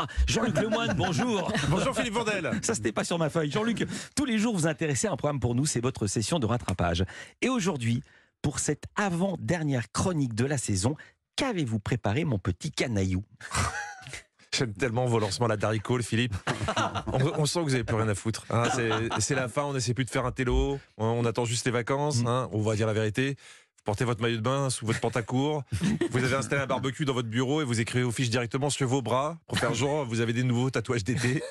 Ah, Jean-Luc Lemoine, bonjour. Bonjour Philippe Vandel. Ça, c'était pas sur ma feuille. Jean-Luc, tous les jours, vous intéressez à un programme pour nous, c'est votre session de rattrapage. Et aujourd'hui, pour cette avant-dernière chronique de la saison, qu'avez-vous préparé, mon petit canaillou J'aime tellement vos lancements la le Philippe. On, on, sent que vous n'avez plus rien à foutre. hein. C'est- la fin, on n'essaie plus de faire un télo. On attend juste les vacances. hein. On va dire la vérité. Portez votre maillot de bain sous votre pantacourt. Vous avez installé un barbecue dans votre bureau et vous écrivez aux fiches directement sur vos bras pour faire genre vous avez des nouveaux tatouages d'été.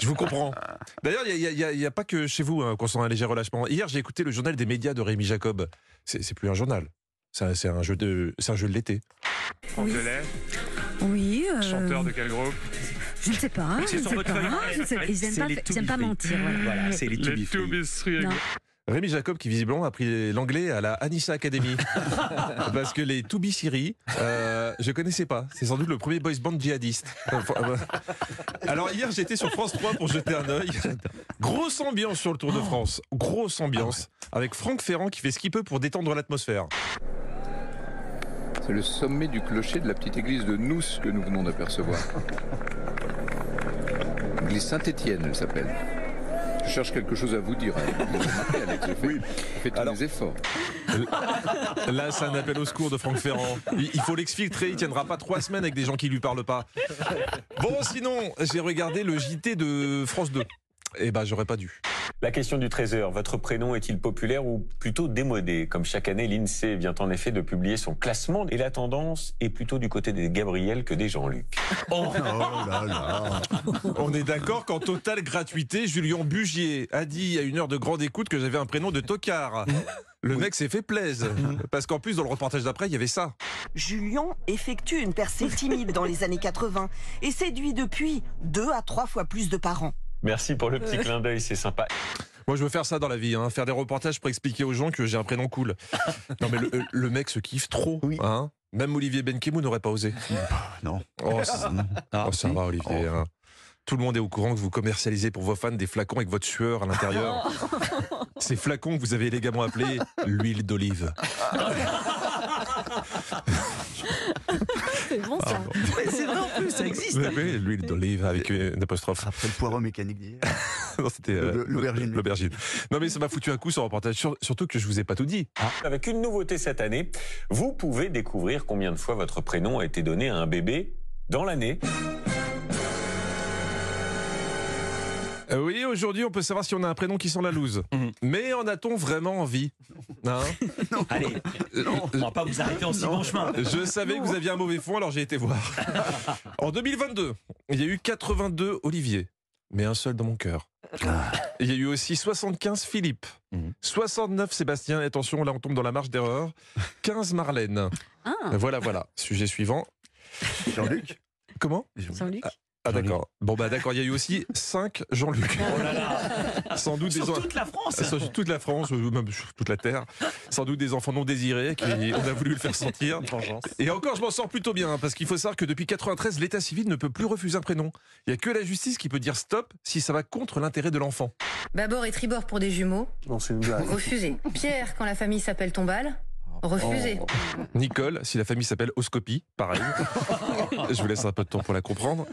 Je vous comprends. D'ailleurs, il n'y a, il y a pas que chez vous hein, qu'on sent un léger relâchement. Hier, j'ai écouté le journal des médias de Rémi Jacob. C'est plus un journal. C'est un- jeu de, c'est un jeu de l'été. Franck Delay, Oui, euh, chanteur de quel groupe? je ne sais pas. Je ne sais pas. feuille. je ne sais pas. Ils n'aiment pas, ils aiment pas mentir. ouais. Voilà, c'est les Les. Rémi Jacob, qui visiblement a pris l'anglais à la Anissa Academy. Parce que les To Be Siri, euh, je connaissais pas. C'est sans doute le premier boys band djihadiste. Alors hier, j'étais sur France 3 pour jeter un œil. Grosse ambiance sur le Tour de France. Grosse ambiance. Avec Franck Ferrand qui fait ce qu'il peut pour détendre l'atmosphère. C'est le sommet du clocher de la petite église de Nous que nous venons d'apercevoir. Église Saint-Étienne, elle s'appelle. Je cherche quelque chose à vous dire. hein. Alex, j'ai fait tous Alors- les efforts. Là, c'est un appel au secours de Franck Ferrand. Il il faut l'exfiltrer. Il tiendra pas trois semaines avec des gens qui lui parlent pas. Bon, sinon, j'ai regardé le JT de France 2. Eh ben, j'aurais pas dû. La question du trésor, votre prénom est-il populaire ou plutôt démodé? Comme chaque année, l'INSEE vient en effet de publier son classement et la tendance est plutôt du côté des Gabriel que des Jean-Luc. Oh là là On est d'accord qu'en totale gratuité, Julien Bugier a dit à une heure de grande écoute que j'avais un prénom de tocard. Le mec s'est fait plaise. Parce qu'en plus, dans le reportage d'après, il y avait ça. Julien effectue une percée timide dans les années 80 et séduit depuis deux à trois fois plus de parents. Merci pour le petit clin d'œil, c'est sympa. Moi, je veux faire ça dans la vie, hein, faire des reportages pour expliquer aux gens que j'ai un prénom cool. Non, mais le, le mec se kiffe trop. Hein Même Olivier Benkemoun n'aurait pas osé. Non. Oh, ça, oh, ça va, Olivier. hein. Tout le monde est au courant que vous commercialisez pour vos fans des flacons avec votre sueur à l'intérieur. Ces flacons que vous avez élégamment appelés l'huile d'olive. C'est bon ça. Mais c'est vrai en plus, ça existe. Oui, oui, l'huile d'olive avec une apostrophe. Après le poireau mécanique d'hier. Non, c'était euh, l'aubergine. L'aubergine. Non, mais ça m'a foutu un coup ce reportage. Sur- surtout que je vous ai pas tout dit. Avec une nouveauté cette année, vous pouvez découvrir combien de fois votre prénom a été donné à un bébé dans l'année. Euh, oui, aujourd'hui, on peut savoir si on a un prénom qui sent la loose. Mhm. Mais en a-t-on vraiment envie? Hein? Allez, on va pas vous arrêter en si bon chemin. Je savais que vous aviez un mauvais fond, alors j'ai été voir. En 2022, il y a eu 82 Olivier, mais un seul dans mon cœur. Il y a eu aussi 75 Philippe, Mhm. 69 Sébastien, et attention, là on tombe dans la marge d'erreur, 15 Marlène. Ah, Voilà, voilà. Sujet suivant. Jean-Luc Comment? Jean-Luc. Ah d'accord. Bon bah d'accord, il y a eu aussi 5 Jean-Luc. Oh là là. Sans doute des Sur en- toute la France. sur toute la France, même sur toute la Terre. Sans doute des enfants non désirés, qui on a voulu le faire sentir. Et encore, je m'en sors plutôt bien, hein, parce qu'il faut savoir que depuis 93, l'état civil ne peut plus refuser un prénom. Il n'y a que la justice qui peut dire stop si ça va contre l'intérêt de l'enfant. Babord et tribord pour des jumeaux. Non, c'est une blague. Refusé. Pierre quand la famille s'appelle Tombal. Refusé. Nicole, si la famille s'appelle Oscopie, pareil. je vous laisse un peu de temps pour la comprendre.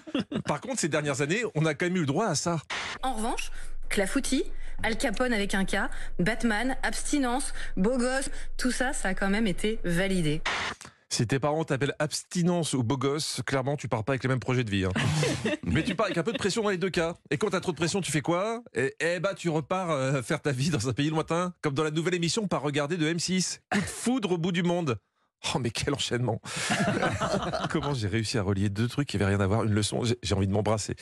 Par contre, ces dernières années, on a quand même eu le droit à ça. En revanche, Clafoutis, Al Capone avec un K, Batman, abstinence, beau gosse, tout ça, ça a quand même été validé. Si tes parents t'appellent abstinence ou beau gosse, clairement, tu pars pas avec les mêmes projets de vie. hein. Mais tu pars avec un peu de pression dans les deux cas. Et quand t'as trop de pression, tu fais quoi? Eh eh bah, tu repars euh, faire ta vie dans un pays lointain, comme dans la nouvelle émission Pas regarder de M6. Coup de foudre au bout du monde. Oh, mais quel enchaînement Comment j'ai réussi à relier deux trucs qui n'avaient rien à voir Une leçon, j'ai- envie de m'embrasser.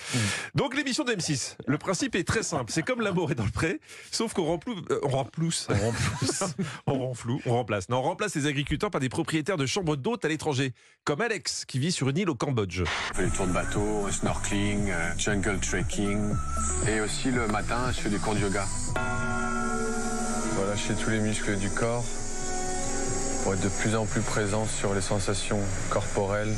Donc, l'émission de M6. Le principe est très simple. C'est comme l'amour est dans le pré, sauf qu'on remplou, euh, on remplousse. On remplousse. on rend flou, on remplace. Non, on remplace les agriculteurs par des propriétaires de chambres d'hôtes à l'étranger, comme Alex, qui vit sur une île au Cambodge. Je fais des tours de bateau, snorkeling, euh, jungle trekking. Et aussi le matin, je fais du cours de yoga. Relâcher tous les muscles du corps pour être de plus en plus présent sur les sensations corporelles.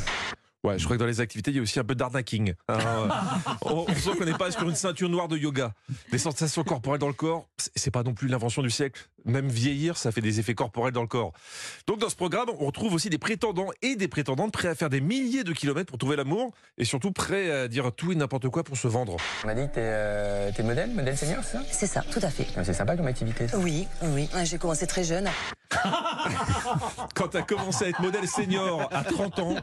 Ouais, je crois que dans les activités, il y a aussi un peu d'arnaquing. hein. on, on sent qu'on n'est pas sur une ceinture noire de yoga. Des sensations corporelles dans le corps, c'est- c'est pas non plus l'invention du siècle. Même vieillir, ça fait des effets corporels dans le corps. Donc dans ce programme, on retrouve aussi des prétendants et des prétendantes prêts à faire des milliers de kilomètres pour trouver l'amour et surtout prêts à dire tout et n'importe quoi pour se vendre. On m'a dit que t'es euh, t'es modèle, modèle senior, c'est ça? C'est ça, tout à fait. Ah, C'est sympa comme activité. ça. Oui, oui. J'ai commencé très jeune. Quand tu as commencé à être modèle senior à 30 ans,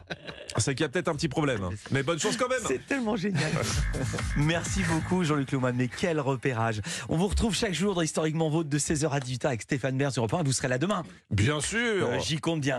c'est qu'il y a peut-être un petit problème. hein. Mais bonne chance quand même. C'est tellement génial. Merci beaucoup Jean-Luc Lemoine, mais quel repérage. On vous retrouve chaque jour dans Historiquement Vôtre de 16h à 18h avec Stéphane Bern sur Europe 1. Vous serez là demain. Bien sûr. Euh, J'y compte bien.